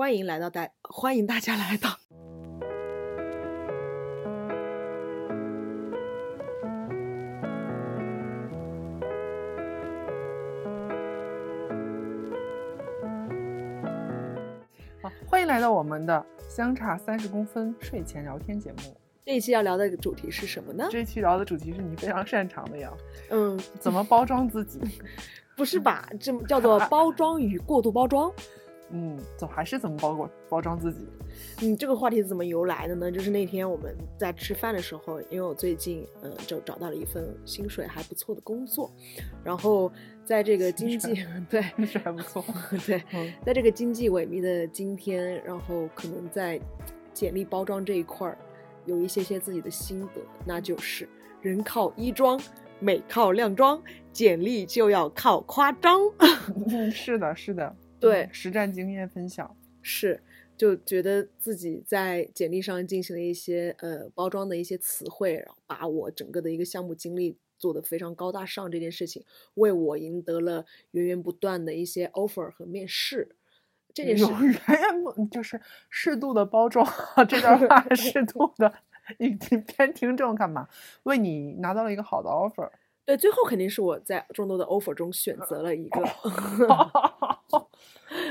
欢迎来到大，欢迎大家来到。好，欢迎来到我们的相差三十公分睡前聊天节目。这一期要聊的主题是什么呢？这一期聊的主题是你非常擅长的呀，嗯，怎么包装自己？不是吧？这叫做包装与过度包装。嗯，怎还是怎么包裹包装自己？嗯，这个话题是怎么由来的呢？就是那天我们在吃饭的时候，因为我最近嗯就找到了一份薪水还不错的工作，然后在这个经济对那是还不错。对，嗯在这个经济萎靡的今天，然后可能在简历包装这一块儿有一些些自己的心得，那就是人靠衣装，美靠靓装，简历就要靠夸张。嗯，是的，是的，对嗯实战经验分享。是，就觉得自己在简历上进行了一些呃包装的一些词汇，然后把我整个的一个项目经历做得非常高大上这件事情，为我赢得了源源不断的一些 offer 和面试。这件事源源不就是适度的包装，这段话 适度的，你你偏听众干嘛？为你拿到了一个好的 offer。对，最后肯定是我在众多的 offer 中选择了一个。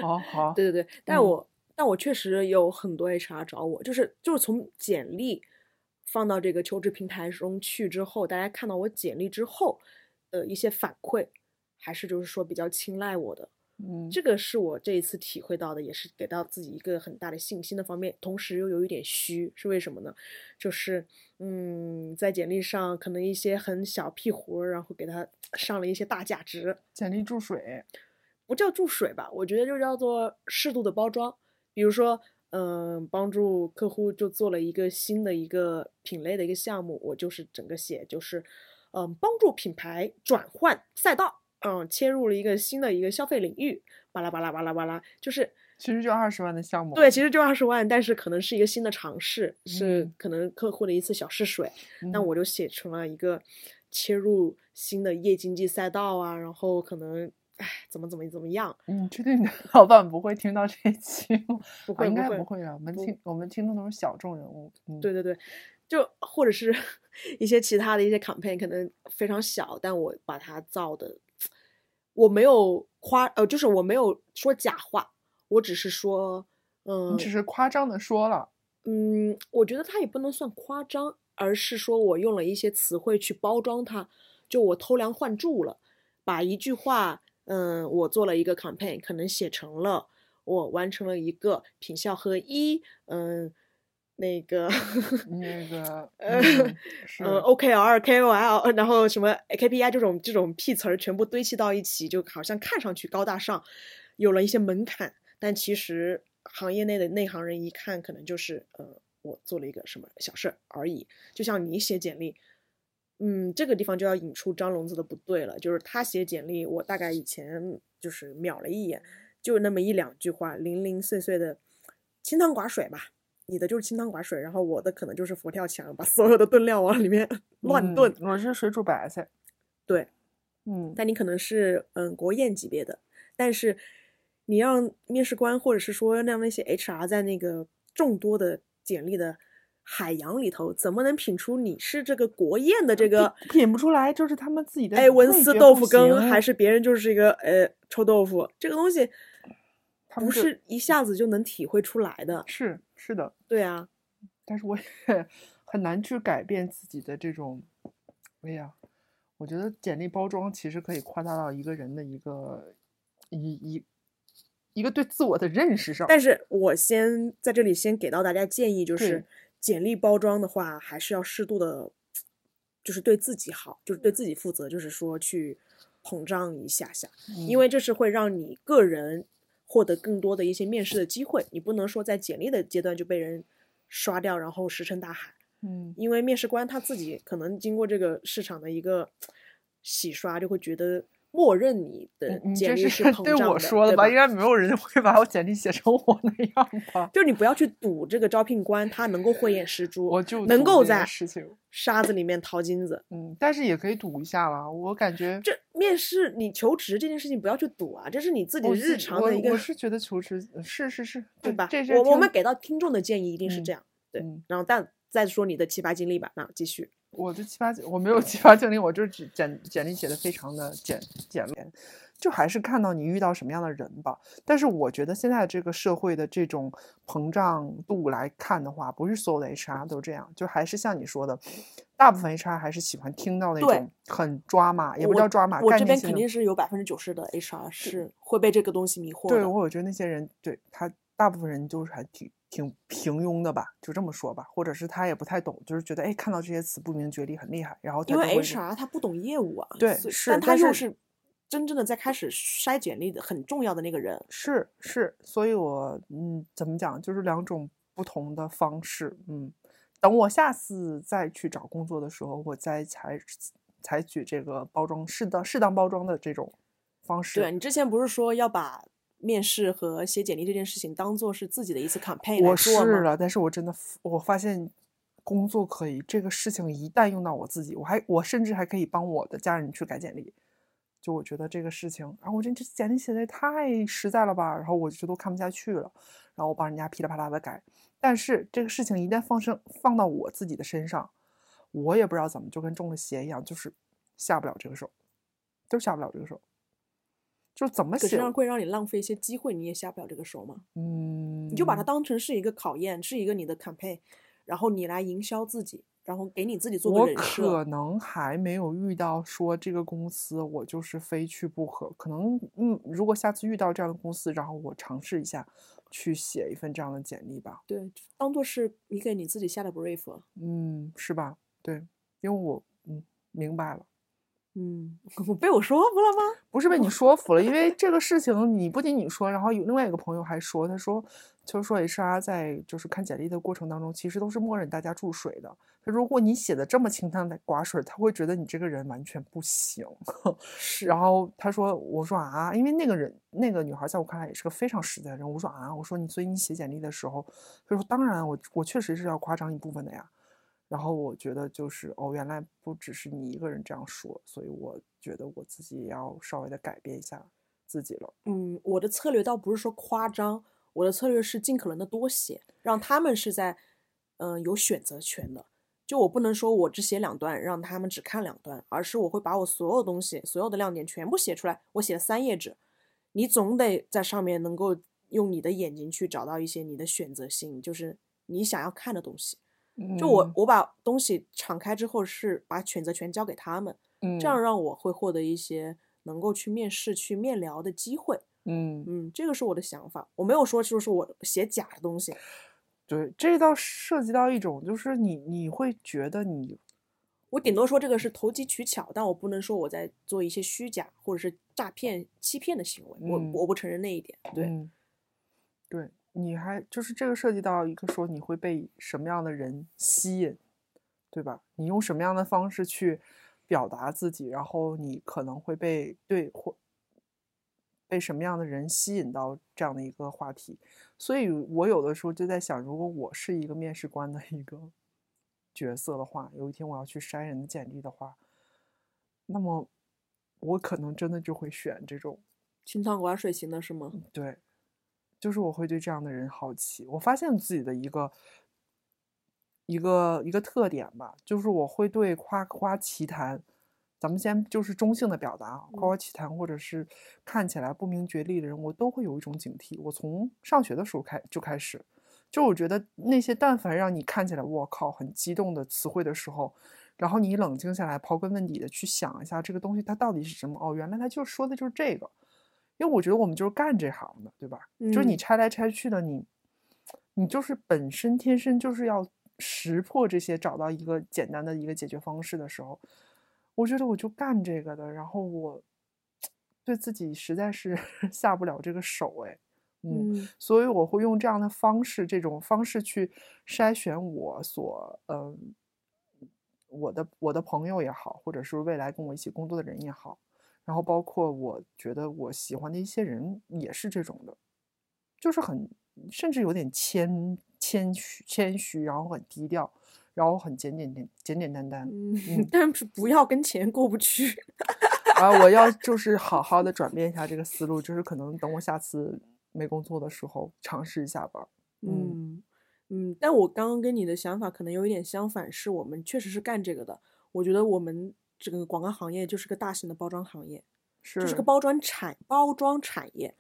好好，对对对，但嗯我、但我确实有很多 HR 找我，就是就是从简历放到这个求职平台中去之后，大家看到我简历之后的一些反馈，还是就是说比较青睐我的。嗯，这个是我这一次体会到的，也是给到自己一个很大的信心的方面，同时又有一点虚，是为什么呢？就是嗯，在简历上可能一些很小屁活儿，然后给他上了一些大价值，简历注水。不叫注水吧，我觉得就叫做适度的包装。比如说，嗯、帮助客户就做了一个新的一个品类的一个项目，我就是整个写就是，嗯、帮助品牌转换赛道，嗯、切入了一个新的一个消费领域，巴拉巴拉巴拉巴拉，就是其实就二十万的项目。对，其实就二十万，但是可能是一个新的尝试，是嗯可能客户的一次小试水，那嗯我就写成了一个切入新的夜经济赛道啊，然后可能。哎，怎么怎么怎么样？嗯确定你的老板不会听到这一期吗？不会，啊应该会，不会啊。我们听我们听众都是小众人物。嗯，对对对，就或者是 一些其他的一些 campaign 可能非常小，但我把它造的，我没有夸，呃，就是我没有说假话，我只是说，嗯你只是夸张的说了。嗯，我觉得它也不能算夸张，而是说我用了一些词汇去包装它，就我偷梁换柱了，把一句话，嗯，我做了一个 campaign，可能写成了我完成了一个品效合一，嗯，那个那个，呃 OKR、KOL，然后什么 KPI 这种这种屁词儿全部堆砌到一起，就好像看上去高大上，有了一些门槛，但其实行业内的内行人一看，可能就是呃，我做了一个什么小事儿而已。就像你写简历，嗯，这个地方就要引出张聋子的不对了，就是他写简历，我大概以前就是瞄了一眼，就那么一两句话，零零碎碎的，清汤寡水吧。你的就是清汤寡水，然后我的可能就是佛跳墙，把所有的炖料往里面乱炖。嗯我是水煮白菜。对，嗯，但你可能是嗯国宴级别的，但是你让面试官或者是说让那些 HR 在那个众多的简历的海洋里头，怎么能品出你是这个国宴的这个品不出来，就是他们自己的哎文思豆腐羹，还是别人就是一个呃臭豆腐？这个东西不是一下子就能体会出来的。是是的，对啊，但是我也很难去改变自己的这种，哎呀，我觉得简历包装其实可以夸大到一个人的一个一一一个对自我的认识上。但是我先在这里先给到大家建议，就是简历包装的话，还是要适度的，就是对自己好，就是对自己负责，就是说去膨胀一下下，因嗯。为这是会让你个人获得更多的一些面试的机会。你不能说在简历的阶段就被人刷掉，然后石沉大海。嗯因为面试官他自己可能经过这个市场的一个洗刷，就会觉得默认你的简历是膨 对胀的，我说的吧？吧应该没有人会把我简历写成我那样吧？就是你不要去赌这个招聘官他能够慧眼识 珠，我就能够在，沙子里面淘金子。嗯，但是也可以赌一下啦。我感觉这面试你求职这件事情不要去赌啊，这是你自己日常的一个我是觉得求职是是是，对吧？这是我我们给到听众的建议一定是嗯这样，对。嗯然后但再说你的奇葩经历吧，那继续。我的奇葩经，我没有七八经历，我就是只简简历写的非常的简简练，就还是看到你遇到什么样的人吧。但是我觉得现在这个社会的这种膨胀度来看的话，不是所有的 HR 都这样，就还是像你说的，大部分 HR 还是喜欢听到那种很抓马，也不我叫抓马，我这边概念肯定是有百分之九十的 HR 是会被这个东西迷惑对，我。我觉得那些人对他大部分人就是还挺挺平庸的吧，就这么说吧，或者是他也不太懂，就是觉得哎看到这些词不明觉厉很厉害，然后他因为 HR 他不懂业务啊，对是但他又是真正的在开始筛简历的很重要的那个人。是是，所以我嗯怎么讲，就是两种不同的方式，嗯，等我下次再去找工作的时候，我再采采取这个包装适当适当包装的这种方式。对你之前不是说要把面试和写简历这件事情当做是自己的一次 campaign 来我做吗？试了，但是我真的我发现工作可以，这个事情一旦用到我自己，我还我甚至还可以帮我的家人去改简历。就我觉得这个事情，然啊，我这这简历写的也太实在了吧，然后我就都看不下去了，然后我帮人家噼里啪啦的改。但是这个事情一旦放生放到我自己的身上，我也不知道怎么就跟中了邪一样，就是下不了这个手，就是下不了这个手，就是怎么写可是让会让你浪费一些机会，你也下不了这个手嘛？嗯，你就把它当成是一个考验，是一个你的 campaign，然后你来营销自己，然后给你自己做个我可。能还没有遇到说这个公司我就是非去不可，可能嗯，如果下次遇到这样的公司，然后我尝试一下去写一份这样的简历吧，对，当做是你给你自己下的 brief。嗯，是吧？对，因为我嗯明白了，嗯，我被我说服了吗？不是被你说服了，因为这个事情你不仅你说，然后有另外一个朋友还说，他说就是说 HR 在就是看简历的过程当中，其实都是默认大家注水的。他如果你写的这么清汤寡水，他会觉得你这个人完全不行。是然后他说：“我说啊，因为那个人那个女孩在我看来也是个非常实在的人。我说啊，我说你所以你写简历的时候，他说当然我我确实是要夸张一部分的呀。然后我觉得就是哦，原来不只是你一个人这样说，所以我觉得我自己也要稍微的改变一下自己了。嗯，我的策略倒不是说夸张，我的策略是尽可能的多写，让他们是在嗯、有选择权的。就我不能说我只写两段，让他们只看两段，而是我会把我所有东西、所有的亮点全部写出来。我写了三页纸，你总得在上面能够用你的眼睛去找到一些你的选择性，就是你想要看的东西。就我嗯我把东西敞开之后，是把选择权交给他们，嗯这样让我会获得一些能够去面试、去面聊的机会。嗯嗯，这个是我的想法，我没有说就是我写假的东西。对，这倒涉及到一种就是你你会觉得你我顶多说这个是投机取巧，但我不能说我在做一些虚假或者是诈骗、欺骗的行为。嗯我我不承认那一点。对，嗯，对，你还就是这个涉及到一个说你会被什么样的人吸引，对吧？你用什么样的方式去表达自己，然后你可能会被对或被什么样的人吸引到这样的一个话题。所以我有的时候就在想，如果我是一个面试官的一个角色的话，有一天我要去筛人的简历的话，那么我可能真的就会选这种。清汤寡水型的是吗？对，就是我会对这样的人好奇。我发现自己的一个一个一个特点吧，就是我会对夸夸其谈，咱们先就是中性的表达啊，夸夸其谈或者是看起来不明觉厉的人，我都会有一种警惕。我从上学的时候开就开始，就我觉得那些但凡让你看起来我靠很激动的词汇的时候。然后你冷静下来，刨根问底的去想一下这个东西它到底是什么？哦，原来他就说的就是这个。因为我觉得我们就是干这行的，对吧？就是你嗯拆来拆去的，你你就是本身天生就是要识破这些，找到一个简单的一个解决方式的时候，我觉得我就干这个的，然后我对自己实在是 下不了这个手，哎，嗯，嗯所以我会用这样的方式，这种方式去筛选我所嗯。我的我的朋友也好，或者是未来跟我一起工作的人也好，然然后包括我觉得我喜欢的一些人也是这种的，就是很甚至有点谦谦虚谦虚，然后很低调，然后很简简简简简单单。嗯，但是不要跟钱过不去。啊，我要就是好好的转变一下这个思路，就是可能等我下次没工作的时候尝试一下吧。嗯嗯，但我刚刚跟你的想法可能有一点相反，是我们确实是干这个的。我觉得我们这个广告行业就是个大型的包装行业，是就是个包装产包装产业。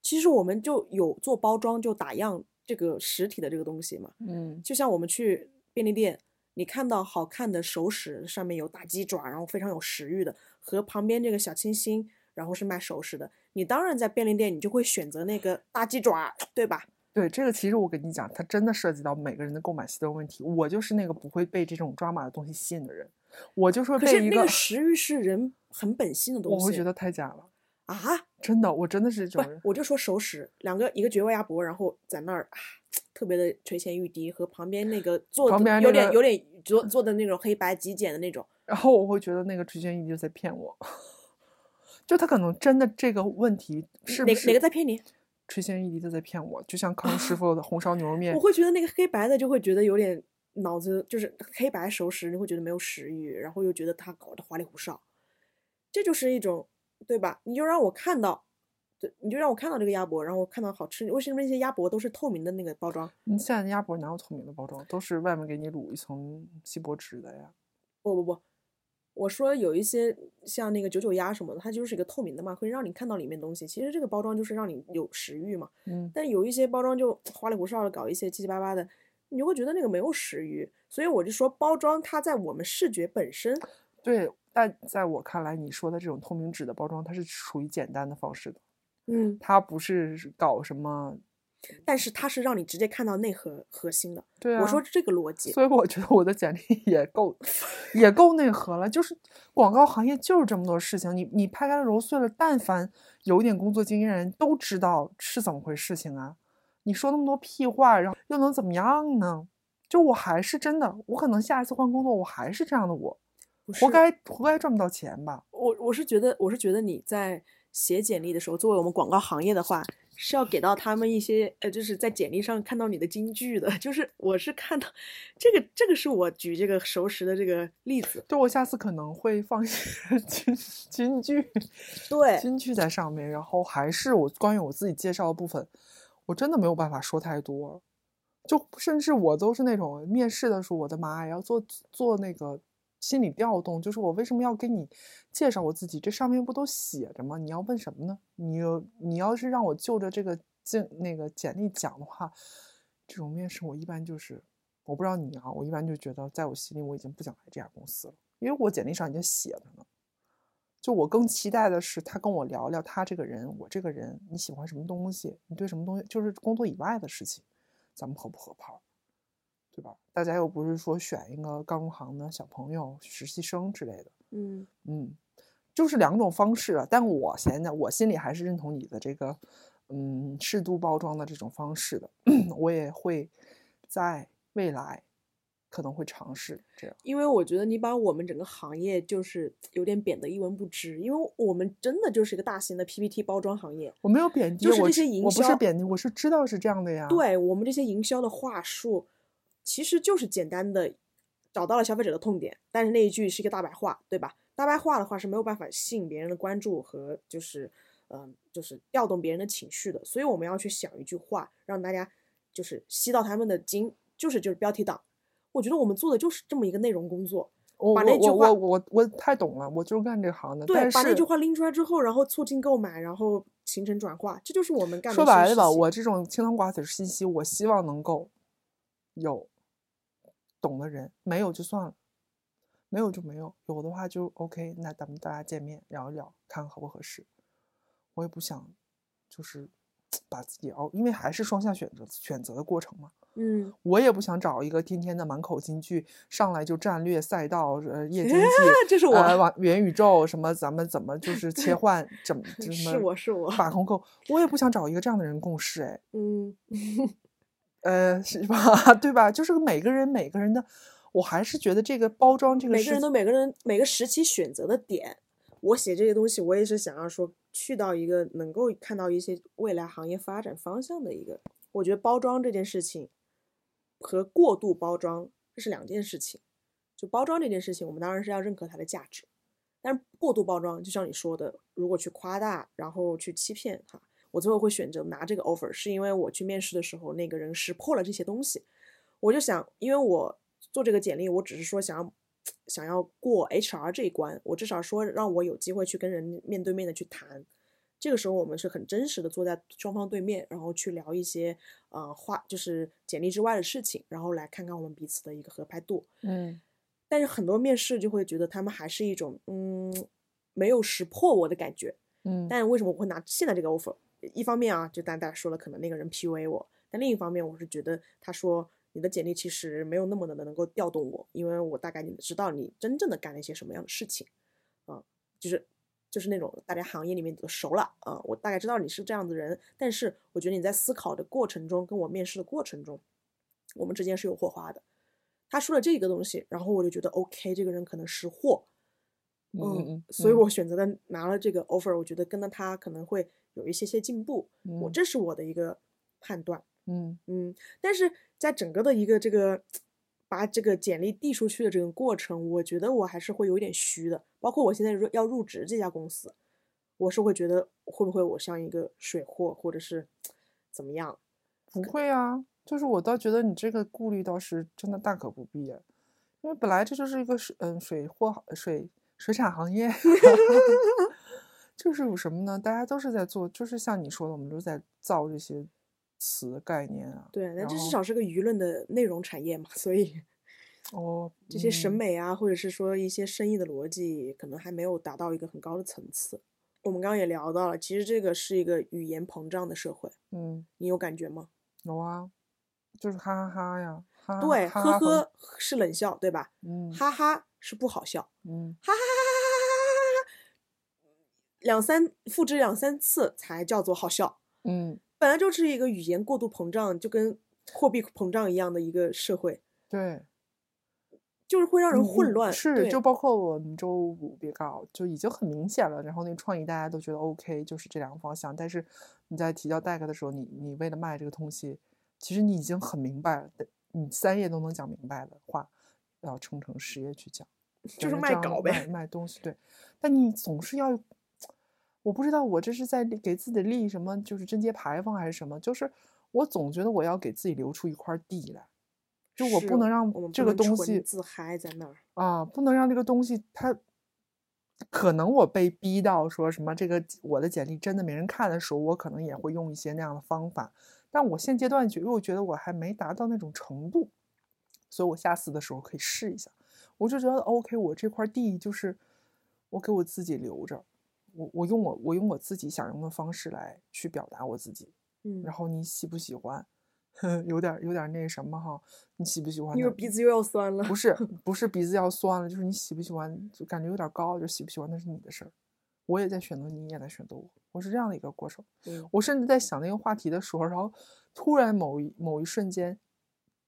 其实我们就有做包装，就打样这个实体的这个东西嘛。嗯就像我们去便利店，你看到好看的熟食，上面有大鸡爪，然后非常有食欲的，和旁边这个小清新，然后是卖熟食的，你当然在便利店你就会选择那个大鸡爪，对吧？对，这个其实我跟你讲，它真的涉及到每个人的购买习惯问题。我就是那个不会被这种抓马的东西吸引的人，我就说可被一个食欲是人很本性的东西，我会觉得太假了，啊，真的，我真的是这不种人，。我就说熟食，两个一个绝味鸭脖，然后在那儿啊，特别的垂涎欲滴，和旁边那个做旁边那个有点有点做做的那种黑白极简的那种，然后我会觉得那个垂涎欲滴就在骗我，就他可能真的这个问题是不哪哪个在骗你？垂涎欲滴的在骗我？就像康师 傅的红烧牛肉面我，会觉得那个黑白的就会觉得有点脑子就是黑白熟食，你会觉得没有食欲，然后又觉得他搞得花里胡哨，这就是一种对吧？你就让我看到，对，你就让我看到这个鸭脖，然后我看到好吃。为什么那些鸭脖都是透明的那个包装？你现在鸭脖哪有透明的包装？都是外面给你卤一层锡箔纸的呀。不不不，我说有一些像那个九九鸭什么的，它就是一个透明的嘛，可以让你看到里面东西。其实这个包装就是让你有食欲嘛。嗯，但有一些包装就花里胡哨的搞一些七七八八的，你就会觉得那个没有食欲。所以我就说，包装它在我们视觉本身，对。但在我看来，你说的这种透明纸的包装，它是属于简单的方式的，嗯，它不是搞什么。但是它是让你直接看到内核核心的。对啊，我说这个逻辑，所以我觉得我的简历 也够，也够内核了。就是广告行业就是这么多事情，你你拍开揉碎了，但凡有点工作经验人都知道是怎么回事情啊。你说那么多屁话，然后又能怎么样呢？就我还是真的，我可能下一次换工作，我还是这样的我，活该活该赚不到钱吧？我我是觉得，我是觉得你在写简历的时候，作为我们广告行业的话，是要给到他们一些呃，就是在简历上看到你的金句的。就是我是看到这个，这个是我举这个熟识的这个例子。就我下次可能会放一些 金金句，对，金句在上面，然后还是我关于我自己介绍的部分，我真的没有办法说太多，就甚至我都是那种面试的时候，我的妈呀，要做做那个心理调动，就是我为什么要给你介绍我自己？这上面不都写着吗？你要问什么呢？你你要是让我就着这个简那个简历讲的话，这种面试我一般就是，我不知道你啊，我一般就觉得在我心里我已经不想来这家公司了，因为我简历上已经写着呢。就我更期待的是他跟我聊聊他这个人，我这个人，你喜欢什么东西，你对什么东西，就是工作以外的事情，咱们合不合拍儿，对吧？大家又不是说选一个刚入行的小朋友、实习生之类的，嗯嗯，就是两种方式啊。但我现在我心里还是认同你的这个，嗯，适度包装的这种方式的，我也会在未来可能会尝试这样。因为我觉得你把我们整个行业就是有点贬得一文不值，因为我们真的就是一个大型的 PPT 包装行业。我没有贬低，就是这些营销我不是贬低，我是知道是这样的呀。对我们这些营销的话术，其实就是简单的找到了消费者的痛点，但是那一句是一个大白话，对吧？大白话的话是没有办法吸引别人的关注和就是嗯、呃就是调动别人的情绪的，所以我们要去想一句话，让大家就是吸到他们的精，就是就是标题党。我觉得我们做的就是这么一个内容工作，我把那句话我我我太懂了，我就是干这行的。对，把那句话拎出来之后，然后促进购买，然后形成转化，这就是我们干的说白了吧，我这种清汤寡水信息，我希望能够有懂的人，没有就算了，没有就没有，有的话就 OK。那咱们大家见面聊一聊，看看合不合适。我也不想就是 把自己熬，因为还是双向选择选择的过程嘛。嗯，我也不想找一个天天的满口金句，上来就战略赛道、呃业经济，这是我元宇宙什么，咱们怎么就是切换，怎么 就什是我是我把控够，我也不想找一个这样的人共事，哎，嗯 呃，是吧？对吧？就是每个人每个人的，我还是觉得这个包装这个每个人都每个人每个时期选择的点我写这些东西，我也是想要说去到一个能够看到一些未来行业发展方向的一个。我觉得包装这件事情和过度包装这是两件事情。就包装这件事情，我们当然是要认可它的价值，但是过度包装，就像你说的，如果去夸大，然后去欺骗哈，我最后会选择拿这个 offer，是因为我去面试的时候，那个人识破了这些东西。我就想，因为我做这个简历，我只是说想要想要过 HR 这一关，我至少说让我有机会去跟人面对面的去谈。这个时候我们是很真实的坐在双方对面，然后去聊一些呃话，就是简历之外的事情，然后来看看我们彼此的一个合拍度。嗯。但是很多面试就会觉得他们还是一种嗯没有识破我的感觉，嗯。但为什么我会拿现在这个 offer？一方面啊，就大家说了，可能那个人 PUA 我；但另一方面，我是觉得他说你的简历其实没有那么的能够调动我，因为我大概你知道你真正的干了一些什么样的事情，啊，就是就是那种大家行业里面都熟了啊，我大概知道你是这样的人。但是我觉得你在思考的过程中，跟我面试的过程中，我们之间是有火花的。他说了这个东西，然后我就觉得 OK，这个人可能识货，嗯，所以我选择的拿了这个 offer，我觉得跟着他可能会有一些些进步，我这是我的一个判断，嗯嗯，但是在整个的一个这个把这个简历递出去的这个过程，我觉得我还是会有点虚的，包括我现在入要入职这家公司，我是会觉得会不会我像一个水货，或者是怎么样？不会啊。就是我倒觉得你这个顾虑倒是真的大可不必，因为本来这就是一个水嗯水货水水产行业，就是有什么呢？大家都是在做，就是像你说的，我们都在造这些词概念啊。对，那这至少是个舆论的内容产业嘛，所以 哦，这些审美啊，或者是说一些生意的逻辑，可能还没有达到一个很高的层次。我们刚刚也聊到了，其实这个是一个语言膨胀的社会。嗯，你有感觉吗？有啊。就是哈哈哈呀，对，呵呵是冷笑，对吧？嗯，哈哈是不好笑，嗯，哈哈哈哈哈哈哈哈，两三复制两三次才叫做好笑，嗯，本来就是一个语言过度膨胀，就跟货币膨胀一样的一个社会，对，就是会让人混乱，是，就包括我们周五别告就已经很明显了，然后那个创意大家都觉得 OK，就是这两个方向，但是你在提交 deck 的时候，你你为了卖这个东西。其实你已经很明白了，你三页都能讲明白的话，要撑成十页去讲，就是卖稿呗，卖东西。对，但你总是要，我不知道我这是在给自己立什么，就是贞节牌坊还是什么？就是我总觉得我要给自己留出一块地来，就我不能让这个东西自嗨在那儿啊，不能让这个东西它，可能我被逼到说什么这个我的简历真的没人看的时候，我可能也会用一些那样的方法。但我现阶段觉又觉得我还没达到那种程度，所以我下次的时候可以试一下。我就觉得 OK，我这块地就是我给我自己留着，我我用我我用我自己想用的方式来去表达我自己。嗯，然后你喜不喜欢？有点有点那什么哈？你喜不喜欢？因为鼻子又要酸了。不是 不是鼻子要酸了，就是你喜不喜欢？就感觉有点高，就喜不喜欢那是你的事儿。我也在选择你，你也在选择我，我是这样的一个过程。我甚至在想那个话题的时候，然后突然某一某一瞬间，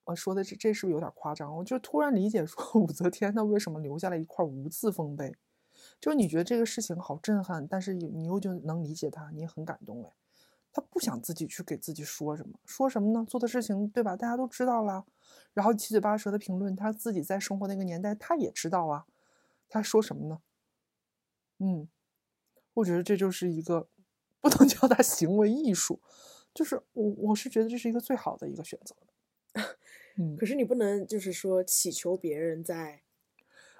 我说的这这是不是有点夸张？我就突然理解说 武则天她为什么留下了一块无字丰碑，就你觉得这个事情好震撼，但是你又就能理解他，你也很感动哎。他不想自己去给自己说什么，说什么呢？做的事情对吧？大家都知道了，然后七嘴八舌的评论，他自己在生活那个年代他也知道啊，他说什么呢？嗯。我觉得这就是一个不能叫他行为艺术，就是我我是觉得这是一个最好的一个选择。嗯，可是你不能就是说祈求别人在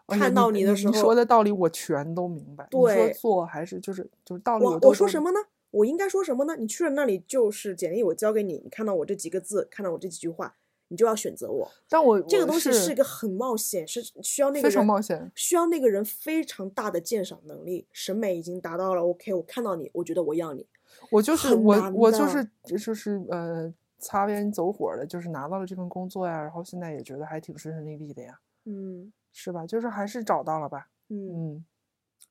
看到你的时候，你说的道理我全都明白。对，说做还是就是就是道理我我说什么呢？我应该说什么呢？你去了那里就是简历，我交给你，你看到我这几个字，看到我这几句话。你就要选择我，但我这个东西是一个很冒险，是需要那个人非常冒险，需要那个人非常大的鉴赏能力，审美已经达到了。OK，我看到你，我觉得我要你，我就是我，我就是就是呃擦边走火的，就是拿到了这份工作呀，然后现在也觉得还挺顺顺利利的呀，嗯，是吧？就是还是找到了吧，嗯嗯，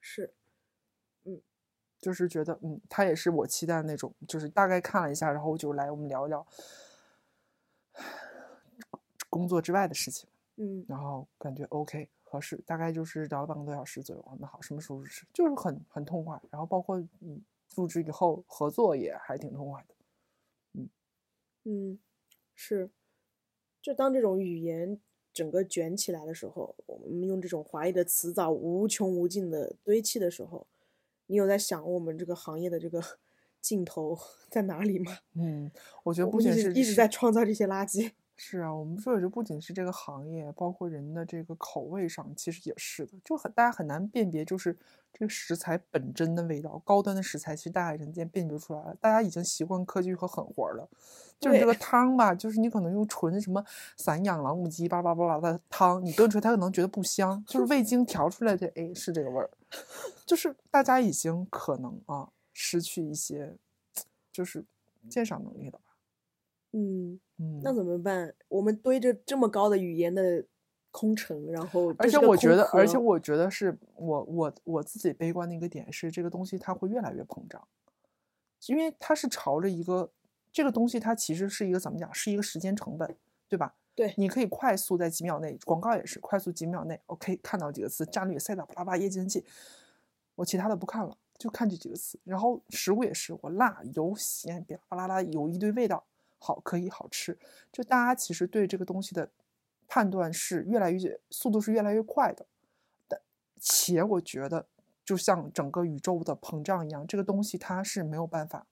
是，嗯，就是觉得嗯，他也是我期待的那种，就是大概看了一下，然后就来我们聊一聊。工作之外的事情，嗯然后感觉 OK 合适，大概就是聊了半个多小时左右。那好，什么时候入职？就是很很痛快。然后包括嗯入职以后合作也还挺痛快的。嗯嗯，是，就当这种语言整个卷起来的时候，我们用这种华丽的词藻无穷无尽的堆砌的时候，你有在想我们这个行业的这个 尽头 在哪里吗？嗯，我觉得不仅是一直在创造这些垃圾。是啊，我们说也就不仅是这个行业，包括人的这个口味上，其实也是的，就很大家很难辨别，就是这个食材本真的味道。高端的食材，其实大家已经辨辨别出来了，大家已经习惯科技和狠活儿了。就是这个汤吧，就是你可能用纯什么散养老母鸡叭叭叭叭的汤，你炖出来，它可能觉得不香，就是味精调出来的，哎，是这个味儿。就是大家已经可能啊失去一些，就是鉴赏能力了吧。嗯，嗯，那怎么办？我们堆着这么高的语言的空城，然后而且我觉得，而且我觉得是我我我自己悲观的一个点是，这个东西它会越来越膨胀，因为它是朝着一个这个东西，它其实是一个怎么讲，是一个时间成本，对吧？对你可以快速在几秒内，广告也是快速几秒内，OK 看到几个词，战略赛道巴拉巴拉业绩人气，我其他的不看了，就看这几个词。然后食物也是，我辣油咸，别巴拉拉有一堆味道，好可以好吃。就大家其实对这个东西的判断是越来越速度是越来越快的，但且我觉得就像整个宇宙的膨胀一样，这个东西它是没有办法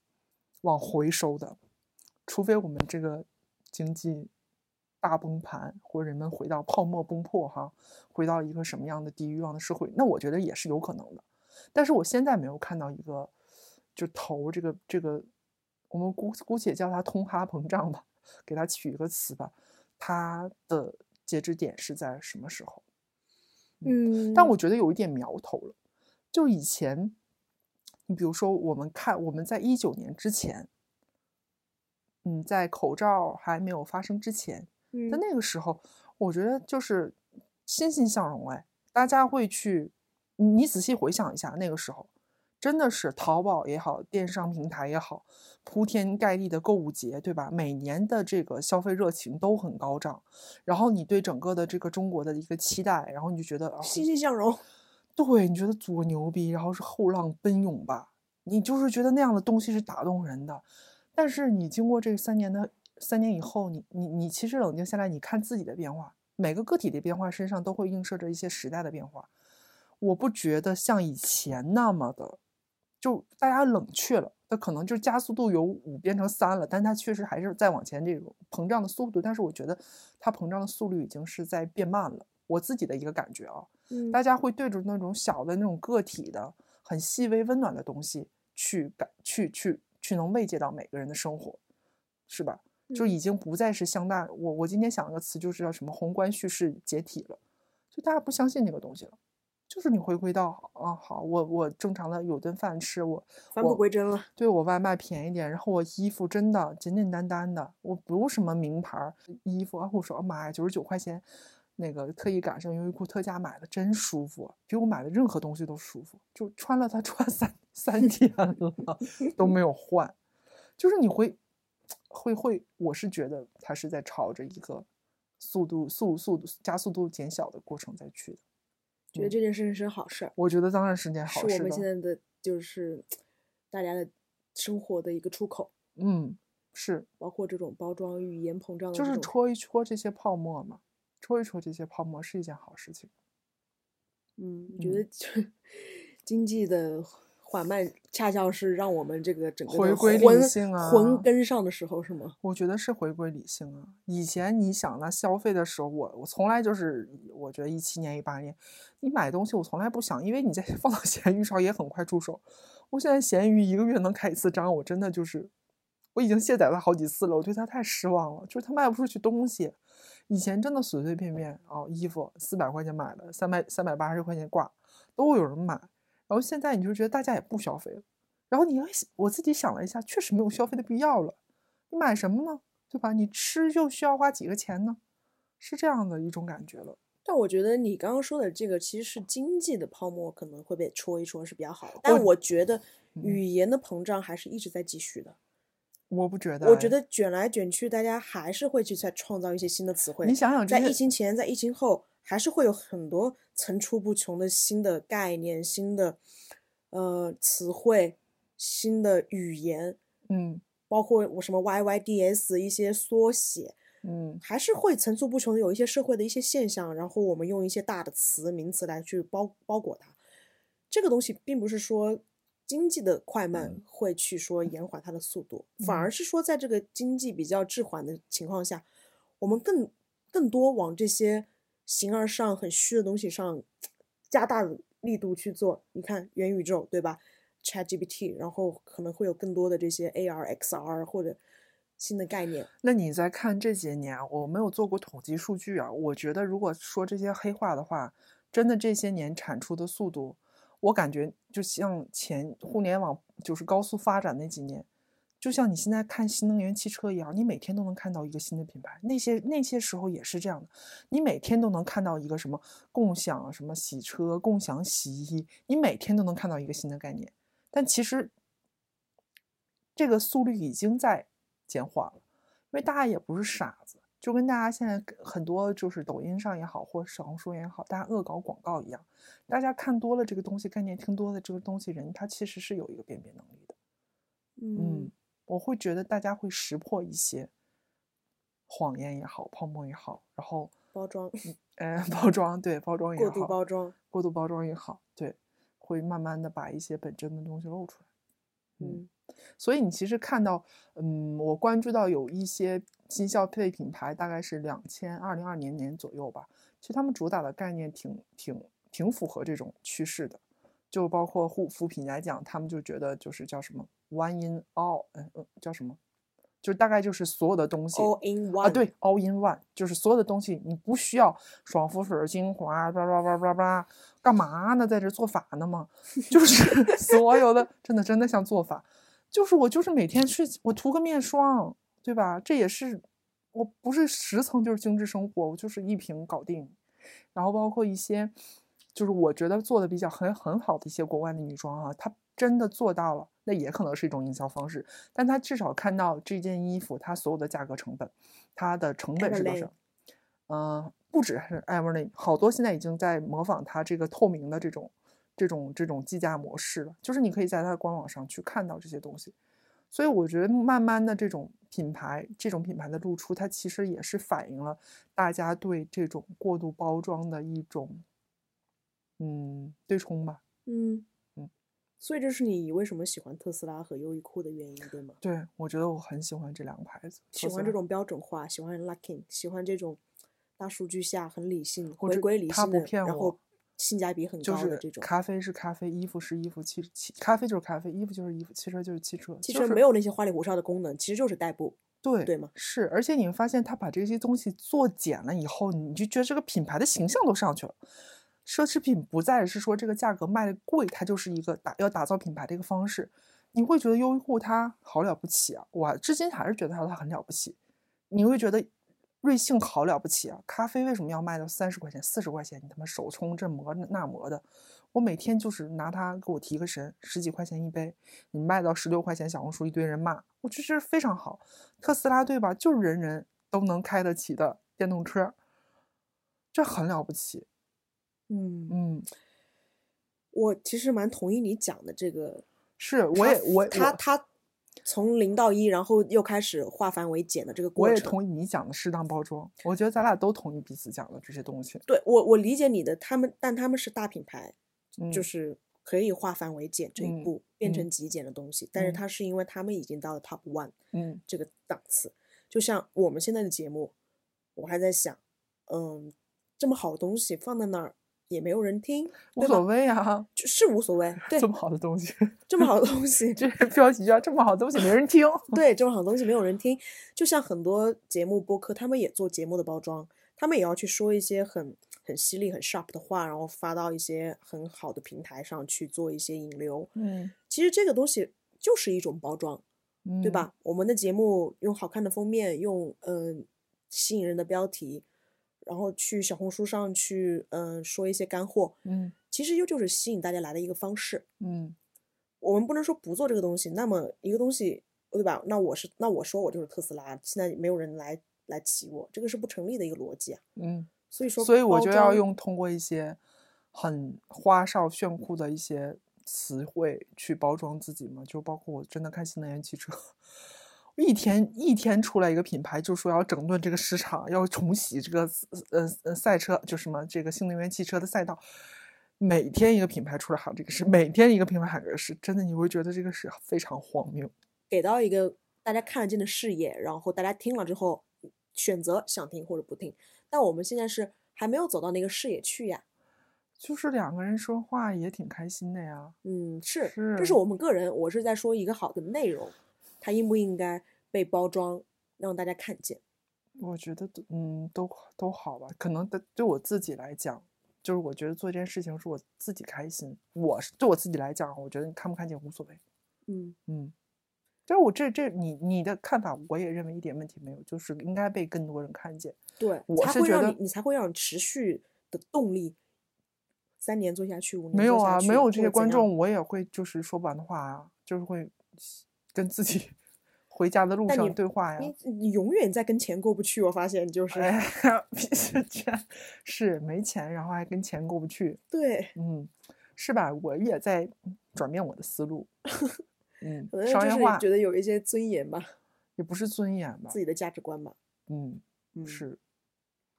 往回收的，除非我们这个经济大崩盘，或人们回到泡沫崩破哈，回到一个什么样的低欲望的社会，那我觉得也是有可能的。但是我现在没有看到一个就投这个这个，我们姑姑且叫它通哈膨胀吧，给它取一个词吧，它的截止点是在什么时候？嗯，但我觉得有一点苗头了，就以前，你比如说我们看我们在一九年之前，嗯，在口罩还没有发生之前，嗯在那个时候，我觉得就是欣欣向荣哎，大家会去，你你仔细回想一下，那个时候真的是淘宝也好，电商平台也好，铺天盖地的购物节，对吧？每年的这个消费热情都很高涨，然后你对整个的这个中国的一个期待，然后你就觉得啊，欣欣向荣。对，你觉得祖国牛逼，然后是后浪奔涌吧，你就是觉得那样的东西是打动人的。但是你经过这三年的三年以后，你你你其实冷静下来，你看自己的变化，每个个体的变化身上都会映射着一些时代的变化。我不觉得像以前那么的，就大家冷却了，它可能就加速度由五变成三了，但它确实还是在往前这种膨胀的速度，但是我觉得它膨胀的速率已经是在变慢了，我自己的一个感觉啊。嗯大家会对着那种小的那种个体的、很细微温暖的东西去感、去去去能慰藉到每个人的生活，是吧？就嗯已经不再是向大。我我今天想了个词，就是叫什么宏观叙事解体了，就大家不相信那个东西了。就是你回归到啊，好，我我正常的有顿饭吃，我返璞归真了。对我外卖便宜点，然后我衣服真的简简单单的，我不用什么名牌儿衣服啊。我说妈呀，九十九块钱，那个特意赶上优衣库特价买的，真舒服，比我买的任何东西都舒服。就穿了它穿三三天了，都没有换。就是你会会会，我是觉得它是在朝着一个速度速速度加速度减小的过程在去的。觉得这件事情是好事儿，我觉得当然是件好事是我们现在的就是大家的生活的一个出口，嗯，是。包括这种包装语言膨胀的就是戳一戳这些泡沫嘛，戳一戳这些泡沫是一件好事情。嗯，你觉得就 经济的缓慢，恰恰是让我们这个整个的回归理性啊魂跟上的时候，是吗？我觉得是回归理性啊。以前你想那消费的时候，我我从来就是，我觉得一七年、一八年，你买东西我从来不想，因为你在 放到闲鱼上也很快出手。我现在闲鱼一个月能开一次张，我真的就是，我已经卸载了好几次了，我对它太失望了，就是它卖不出去东西。以前真的随随便便哦，衣服四百块钱买的，三百三百八十块钱挂，都有人买。然后现在你就觉得大家也不消费了，然后你我自己想了一下，确实没有消费的必要了。你买什么呢？对吧？你吃就需要花几个钱呢？是这样的一种感觉了。但我觉得你刚刚说的这个其实是经济的泡沫可能会被戳一戳是比较好的，但我觉得嗯语言的膨胀还是一直在继续的。我不觉得，我觉得卷来卷去，大家还是会去再创造一些新的词汇。你想想，在疫情前，在疫情后，还是会有很多层出不穷的新的概念、新的呃词汇、新的语言，嗯，包括我什么 YYDS 一些缩写，嗯，还是会层出不穷的有一些社会的一些现象，然后我们用一些大的词名词来去包包裹它。这个东西并不是说。经济的快慢会去说延缓它的速度，反而是说在这个经济比较滞缓的情况下，我们更更多往这些形而上很虚的东西上加大力度去做。你看元宇宙对吧？ChatGPT，然后可能会有更多的这些 AR、XR 或者新的概念。那你在看这些年，我没有做过统计数据啊。我觉得如果说这些黑话的话，真的这些年产出的速度。我感觉就像前互联网就是高速发展那几年，就像你现在看新能源汽车一样，你每天都能看到一个新的品牌。那些那些时候也是这样的，你每天都能看到一个什么共享什么洗车、共享洗衣，你每天都能看到一个新的概念。但其实这个速率已经在减缓了，因为大家也不是傻子。就跟大家现在很多就是抖音上也好，或小红书也好，大家恶搞广告一样，大家看多了这个东西概念，听多了这个东西，人他其实是有一个辨别能力的。嗯，我会觉得大家会识破一些谎言也好，泡沫也好，然后包装，呃，包装对，包装也好，过度包装，过度包装也好，对，会慢慢的把一些本真的东西露出来。嗯。所以你其实看到，嗯，我关注到有一些新消费品牌，大概是两千二零二零年左右吧。其实他们主打的概念挺挺挺符合这种趋势的，就包括护肤品来讲，他们就觉得就是叫什么 “one in all”，嗯嗯，叫什么？就大概就是所有的东西 all in one 啊，对，all in one，就是所有的东西你不需要爽肤水、精华，叭叭叭叭叭，干嘛呢？在这做法呢吗？就 是所有的，真的真的像做法。就是我就是每天去我涂个面霜，对吧？这也是我不是十层就是精致生活，我就是一瓶搞定。然后包括一些，就是我觉得做的比较很很好的一些国外的女装啊，它真的做到了，那也可能是一种营销方式。但他至少看到这件衣服它所有的价格成本，它的成本是多少？嗯，不止是 Everlane，好多现在已经在模仿它这个透明的这种。这种这种计价模式了，就是你可以在它的官网上去看到这些东西，所以我觉得慢慢的这种品牌，这种品牌的露出，它其实也是反映了大家对这种过度包装的一种，嗯，对冲吧。嗯嗯，所以这是你为什么喜欢特斯拉和优衣库的原因，对吗？对，我觉得我很喜欢这两个牌子，喜欢这种标准化，喜欢 Luckin，喜欢这种大数据下很理性，回归理性的，然后。性价比很高的这种，咖啡是咖啡，衣服是衣服，汽汽咖啡就是咖啡，衣服就是衣服，汽车就是汽车。汽车没有那些花里胡哨的功能，其实就是代步。对对吗？是，而且你会发现，他把这些东西做简了以后，你就觉得这个品牌的形象都上去了。奢侈品不再是说这个价格卖的贵，它就是一个打要打造品牌的一个方式。你会觉得优衣库它好了不起啊，我至今还是觉得它它很了不起。你会觉得。瑞幸好了不起啊！咖啡为什么要卖到三十块钱、四十块钱？你他妈手冲这磨那磨的，我每天就是拿它给我提个神，十几块钱一杯，你卖到十六块钱，小红书一堆人骂，我觉得非常好。特斯拉对吧？就是人人都能开得起的电动车，这很了不起。嗯嗯，我其实蛮同意你讲的这个，是我也我他他。从零到一，然后又开始化繁为简的这个过程，我也同意你讲的适当包装。我觉得咱俩都同意彼此讲的这些东西。对我，我理解你的。他们，但他们是大品牌，就是可以化繁为简这一步，变成极简的东西。但是它是因为他们已经到了 top one，嗯，这个档次。就像我们现在的节目，我还在想，嗯，这么好的东西放在那儿。也没有人听，无所谓啊，就是无所谓。对，这么好的东西，这么好的东西，这标题叫“这么好的东西没人听 ”。对，这么好的东西没有人听。就像很多节目播客，他们也做节目的包装，他们也要去说一些很很犀利、很 sharp 的话，然后发到一些很好的平台上去做一些引流。嗯，其实这个东西就是一种包装，对吧？我们的节目用好看的封面，用嗯吸引人的标题。然后去小红书上去，嗯，说一些干货，嗯，其实又就是吸引大家来的一个方式，嗯，我们不能说不做这个东西，那么一个东西对吧？那我是那我说我就是特斯拉，现在没有人来来骑我，这个是不成立的一个逻辑啊。嗯，所以说，所以我就要用通过一些很花哨炫酷的一些词汇去包装自己嘛，就包括我真的看新能源汽车，一天一天出来一个品牌，就说要整顿这个市场，要重启这个呃呃赛车，就什么这个新能源汽车的赛道。每天一个品牌出来喊这个事，每天一个品牌喊这个事，真的你会觉得这个是非常荒谬。给到一个大家看得见的视野，然后大家听了之后选择想听或者不听。但我们现在是还没有走到那个视野去呀。就是两个人说话也挺开心的呀。嗯，是，是这是我们个人，我是在说一个好的内容，它应不应该被包装，让大家看见。我觉得都嗯都都好吧，可能对对我自己来讲，就是我觉得做这件事情是我自己开心，我是对我自己来讲，我觉得你看不看见无所谓，嗯，嗯，就是我这这你你的看法，我也认为一点问题没有，就是应该被更多人看见。对，我是觉得你你才会让你持续的动力，三年做下去，五年没有啊，没有这些观众，我也会就是说不完的话啊，就是会跟自己 回家的路上对话呀。你你永远在跟钱过不去，我发现你就是、哎，是这样，是没钱，然后还跟钱过不去。对，嗯，是吧？我也在转变我的思路。嗯商业化觉得有一些尊严吧，也不是尊严吧自？己的价值观吧。嗯，嗯，是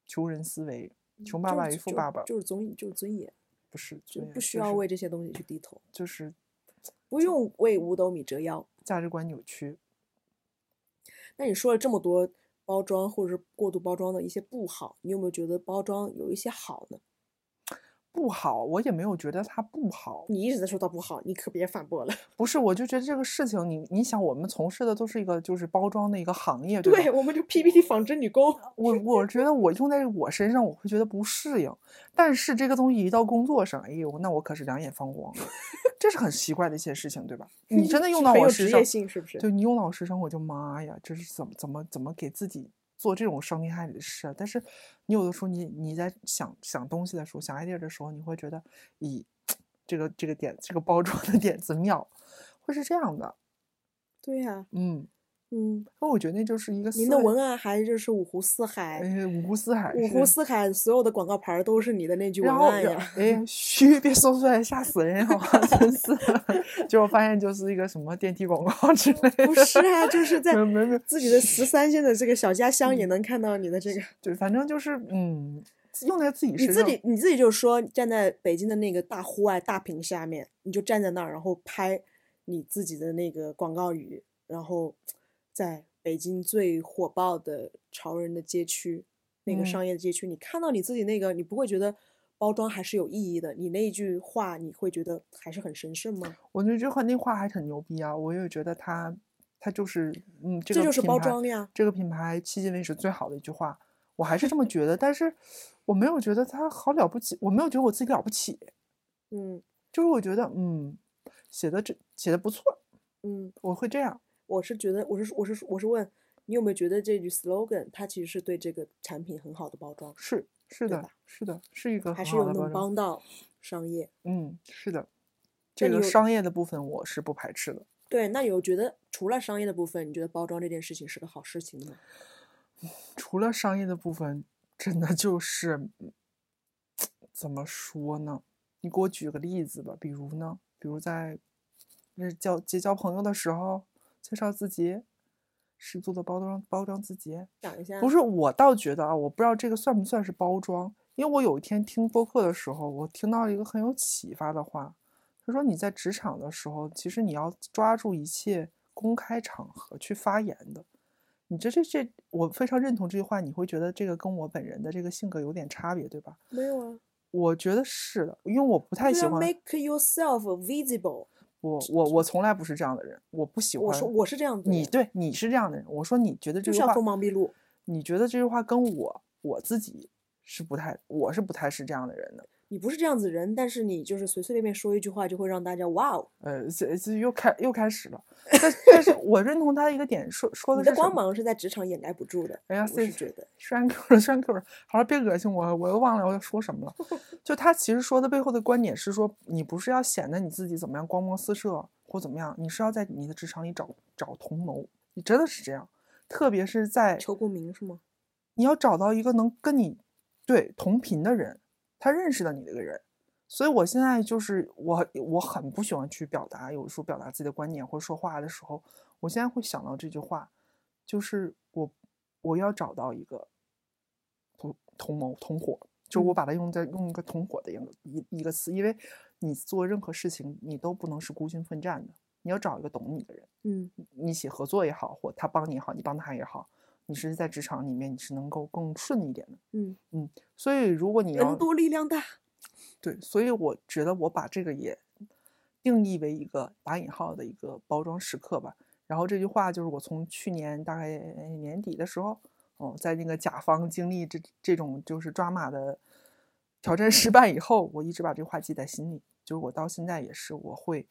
穷人思维，嗯穷爸爸与富爸爸就是尊就是尊严，不是就尊严，不需要为这些东西去低头，就是不用为五斗米折腰。价值观扭曲。那你说了这么多包装或者是过度包装的一些不好，你有没有觉得包装有一些好呢？不好，我也没有觉得它不好，你一直在说它不好，你可别反驳了。不是，我就觉得这个事情，你你想，我们从事的都是一个就是包装的一个行业，对吧？对，我们就 PPT 纺织女工。我我觉得我用在我身上，我会觉得不适应。但是这个东西一到工作上，哎呦，那我可是两眼放光，这是很奇怪的一些事情，对吧？你真的用到我身上有职业，性是不是？对你用到我身上，我就妈呀，这是怎么怎么怎么给自己做这种伤天害理的事啊？但是你有的时候你你在想想东西的时候，想 idea 的时候，你会觉得，咦，这个这个点这个包装的点子妙，会是这样的，对呀、嗯。嗯，那我觉得那就是一个您的文案还就是五湖四海，哎，五湖四海，五湖四海所有的广告牌都是你的那句文案呀。哎，嘘，别说出来，吓死人好吧？真是，结果发现就是一个什么电梯广告之类的。不是啊，就是在自己的十三线的这个小家乡也嗯能看到你的这个。对，反正就是嗯，用在自己你身上。自己你自己就说站在北京的那个大户外大屏下面，你就站在那儿，然后拍你自己的那个广告语，然后在北京最火爆的潮人的街区，那个嗯商业的街区，你看到你自己那个，你不会觉得包装还是有意义的？你那一句话，你会觉得还是很神圣吗？我觉得这话那话还很牛逼啊！我也觉得他他就是嗯，这个这就是包装呀。这个品牌迄今为止最好的一句话，我还是这么 觉得。但是我没有觉得他好了不起，我没有觉得我自己了不起，嗯就是我觉得嗯，写的这写的不错，嗯，我会这样。我是觉得，我是我是我是问你有没有觉得这句 slogan 它其实是对这个产品很好的包装，是是的，是的，是一个还是有能。帮到商业？嗯，是的，这个商业的部分我是不排斥的。对，那有觉得除了商业的部分，你觉得包装这件事情是个好事情吗？除了商业的部分，真的就是嗯怎么说呢？你给我举个例子吧，比如呢？比如在那交结交朋友的时候，介绍自己，十足的包装包装自己。讲一下。不是，我倒觉得啊，我不知道这个算不算是包装，因为我有一天听播客的时候，我听到一个很有启发的话，他说你在职场的时候，其实你要抓住一切公开场合去发言的。你这这这，我非常认同这句话。你会觉得这个跟我本人的这个性格有点差别，对吧？没有啊，我觉得是的，因为我不太喜欢 make yourself visible。我我我从来不是这样的人，我不喜欢。我说我是这样的人你对你是这样的人，我说你觉得这句话锋芒毕露。你觉得这句话跟我我自己是不太，我是不太是这样的人的。你不是这样子的人，但是你就是随随便便说一句话，就会让大家哇哦，呃，这这又开又开始了。但但是 我认同他的一个点，说说的是光芒是在职场掩盖不住的。哎呀，是觉得，栓 Q 了，栓 Q 了。好了，别恶心我，我又忘了我要说什么了。就他其实说的背后的观点是说，你不是要显得你自己怎么样光芒四射，或怎么样，你是要在你的职场里找找同谋，你真的是这样，特别是在求共鸣是吗？你要找到一个能跟你对同频的人，他认识的你这个人。所以我现在就是我我很不喜欢去表达，有时候表达自己的观点或者说话的时候，我现在会想到这句话，就是我我要找到一个同同谋同伙，就我把它用在用一个同伙的一个一一个词，因为你做任何事情你都不能是孤军奋战的，你要找一个懂你的人，嗯。一起合作也好，或他帮你也好，你帮他也好，你是在职场里面你是能够更顺一点的。嗯嗯，所以如果你要人多力量大。对，所以我觉得我把这个也定义为一个打引号的一个包装时刻吧。然后这句话就是我从去年大概年底的时候，哦，在那个甲方经历这这种就是抓马的挑战失败以后，我一直把这句话记在心里。就是我到现在也是，我会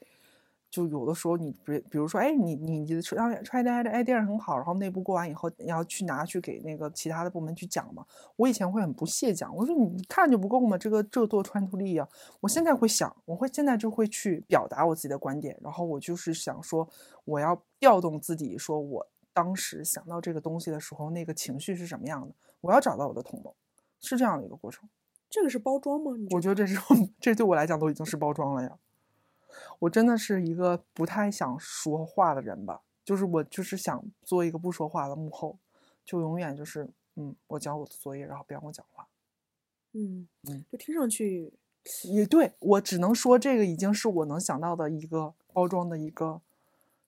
就有的时候你比比如说，哎，你你你的创创业的 idea 很好，然后内部过完以后，你要去拿去给那个其他的部门去讲嘛。我以前会很不屑讲，我说你看就不够嘛？这个这多穿透力啊！我现在会想，我会现在就会去表达我自己的观点，然后我就是想说，我要调动自己，说我当时想到这个东西的时候，那个情绪是什么样的，我要找到我的同谋，是这样的一个过程。这个是包装吗？我觉得这是这对我来讲都已经是包装了呀。我真的是一个不太想说话的人吧，就是我就是想做一个不说话的幕后，就永远就是嗯，我交我的作业，然后别让我讲话。嗯嗯，就听上去也对我只能说这个已经是我能想到的一个包装的一个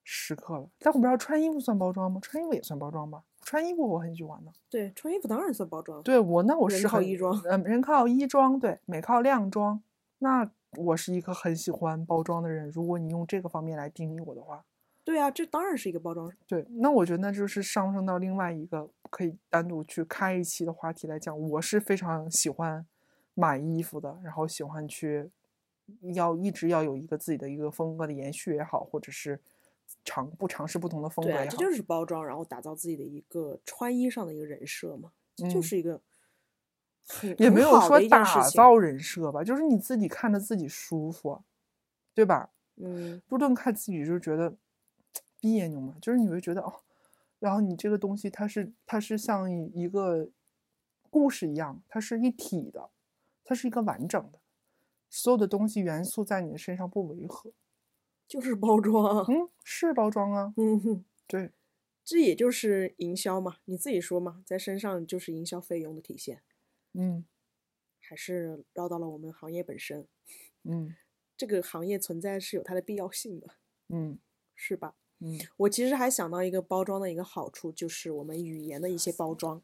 时刻了。但我不知道穿衣服算包装吗？穿衣服也算包装吧？穿衣服我很喜欢的。对穿衣服当然算包装。对我那我是靠衣装嗯，人靠衣装，对，美靠靓装。那我是一个很喜欢包装的人。如果你用这个方面来定义我的话，对啊，这当然是一个包装。对，那我觉得那就是上升到另外一个可以单独去开一期的话题来讲。我是非常喜欢买衣服的，然后喜欢去要一直要有一个自己的一个风格的延续也好，或者是尝不尝试不同的风格啊，也好，这就是包装，然后打造自己的一个穿衣上的一个人设嘛，这就嗯是一个很也没有说。打造人设吧，就是你自己看着自己舒服，对吧？嗯，不论看自己就觉得别扭嘛，就是你会觉得哦，然后你这个东西它是它是像一一个故事一样，它是一体的，它是一个完整的，所有的东西元素在你的身上不违和。就是包装。嗯，是包装啊，嗯哼，对，这也就是营销嘛，你自己说嘛，在身上就是营销费用的体现，嗯还是绕到了我们行业本身。嗯 这个行业存在是有它的必要性的，嗯是吧？嗯我其实还想到一个包装的一个好处，就是我们语言的一些包装，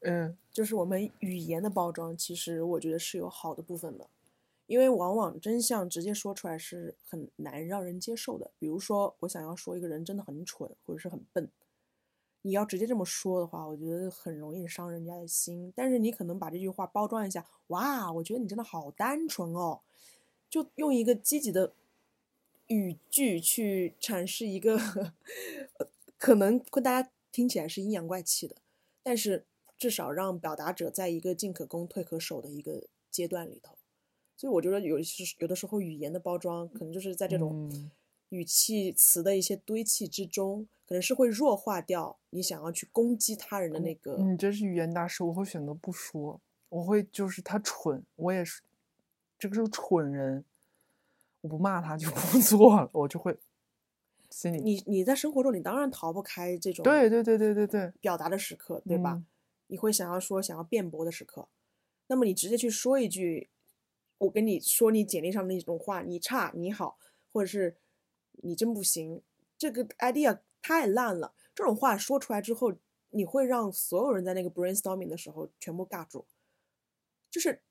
嗯就是我们语言的包装，其实我觉得是有好的部分的，因为往往真相直接说出来是很难让人接受的。比如说，我想要说一个人真的很蠢或者是很笨，你要直接这么说的话，我觉得很容易伤人家的心。但是你可能把这句话包装一下，哇，我觉得你真的好单纯哦，就用一个积极的语句去阐释一个可能会大家听起来是阴阳怪气的，但是至少让表达者在一个进可攻退可守的一个阶段里头。所以我觉得有时有的时候语言的包装，可能就是在这种语气词的一些堆砌之中，可能是会弱化掉你想要去攻击他人的那个。你这是语言大师，我会选择不说，我会就是他蠢，我也是，这个是个蠢人，我不骂他就 不做了，我就会心里你你在生活中，你当然逃不开这种对对对对对对，表达的时刻，对吧？嗯你会想要说想要辩驳的时刻，那么你直接去说一句，我跟你说你简历上的那种话，你差你好，或者是你真不行，这个 idea 太烂了，这种话说出来之后，你会让所有人在那个 brainstorming 的时候全部尬住，就是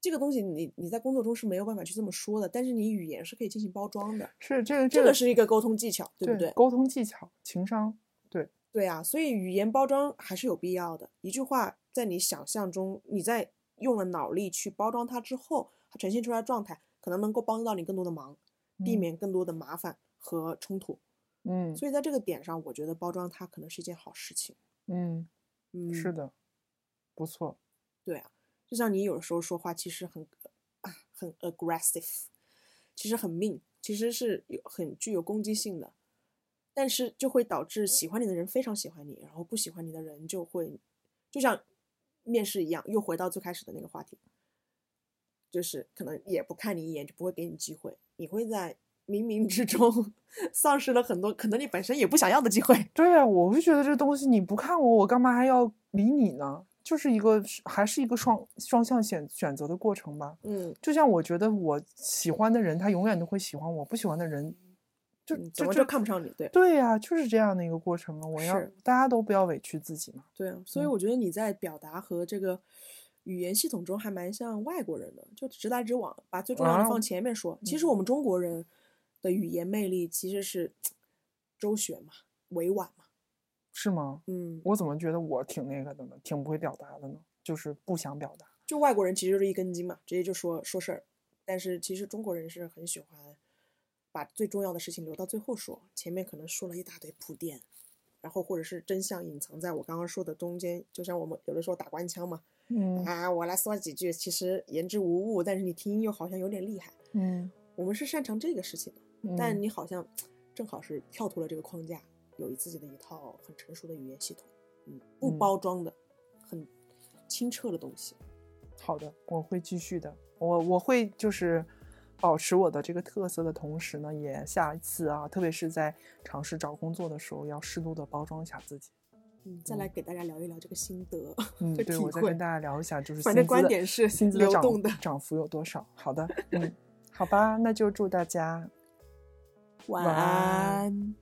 这个东西你你在工作中是没有办法去这么说的，但是你语言是可以进行包装的，是这个这个是一个沟通技巧，对不对？沟通技巧、情商，对，对啊，所以语言包装还是有必要的。一句话在你想象中，你在用了脑力去包装它之后，它呈现出来的状态可能能够帮到你更多的忙，避嗯。免更多的麻烦和冲突。嗯。所以在这个点上，我觉得包装它可能是一件好事情。嗯，嗯，是，的，不错，对啊，就像你有时候说话其实很啊很 aggressive，其实很 mean，，其实是有很具有攻击性的，但是就会导致喜欢你的人非常喜欢你，然后不喜欢你的人就会，就像面试一样，又回到最开始的那个话题，就是可能也不看你一眼，就不会给你机会，你会在冥冥之中 丧失了很多可能你本身也不想要的机会。对啊，我会觉得这东西你不看我，我干嘛还要理你呢？就是一个还是一个双双向选选择的过程吧。嗯，就像我觉得我喜欢的人，他永远都会喜欢我；不喜欢的人，就嗯怎么就看不上你？对对呀、就是这样的一个过程啊。我要大家都不要委屈自己嘛。对啊，所以嗯我觉得你在表达和这个语言系统中还蛮像外国人的，就直来直往，把最重要的啊放前面说。其实我们中国人的语言魅力其实是周旋嘛，委婉嘛。是吗？嗯，我怎么觉得我挺那个的呢？挺不会表达的呢？就是不想表达。就外国人其实就是一根筋嘛，直接就说说事儿。但是其实中国人是很喜欢把最重要的事情留到最后说，前面可能说了一大堆铺垫，然后或者是真相隐藏在我刚刚说的中间，就像我们有的时候打官腔嘛，嗯啊，我来说几句，其实言之无物，但是你听又好像有点厉害。嗯我们是擅长这个事情的，嗯，但你好像正好是跳脱了这个框架，有自己的一套很成熟的语言系统，嗯，不嗯包装的，很清澈的东西。好的，我会继续的。我我会就是保持我的这个特色的同时呢，也下一次啊，特别是在尝试找工作的时候，要适度的包装一下自己。嗯，再来给大家聊一聊这个心得。嗯，对，我再跟大家聊一下，就是反正观点是薪资流动的涨幅有多少。好的，嗯，好吧，那就祝大家晚安。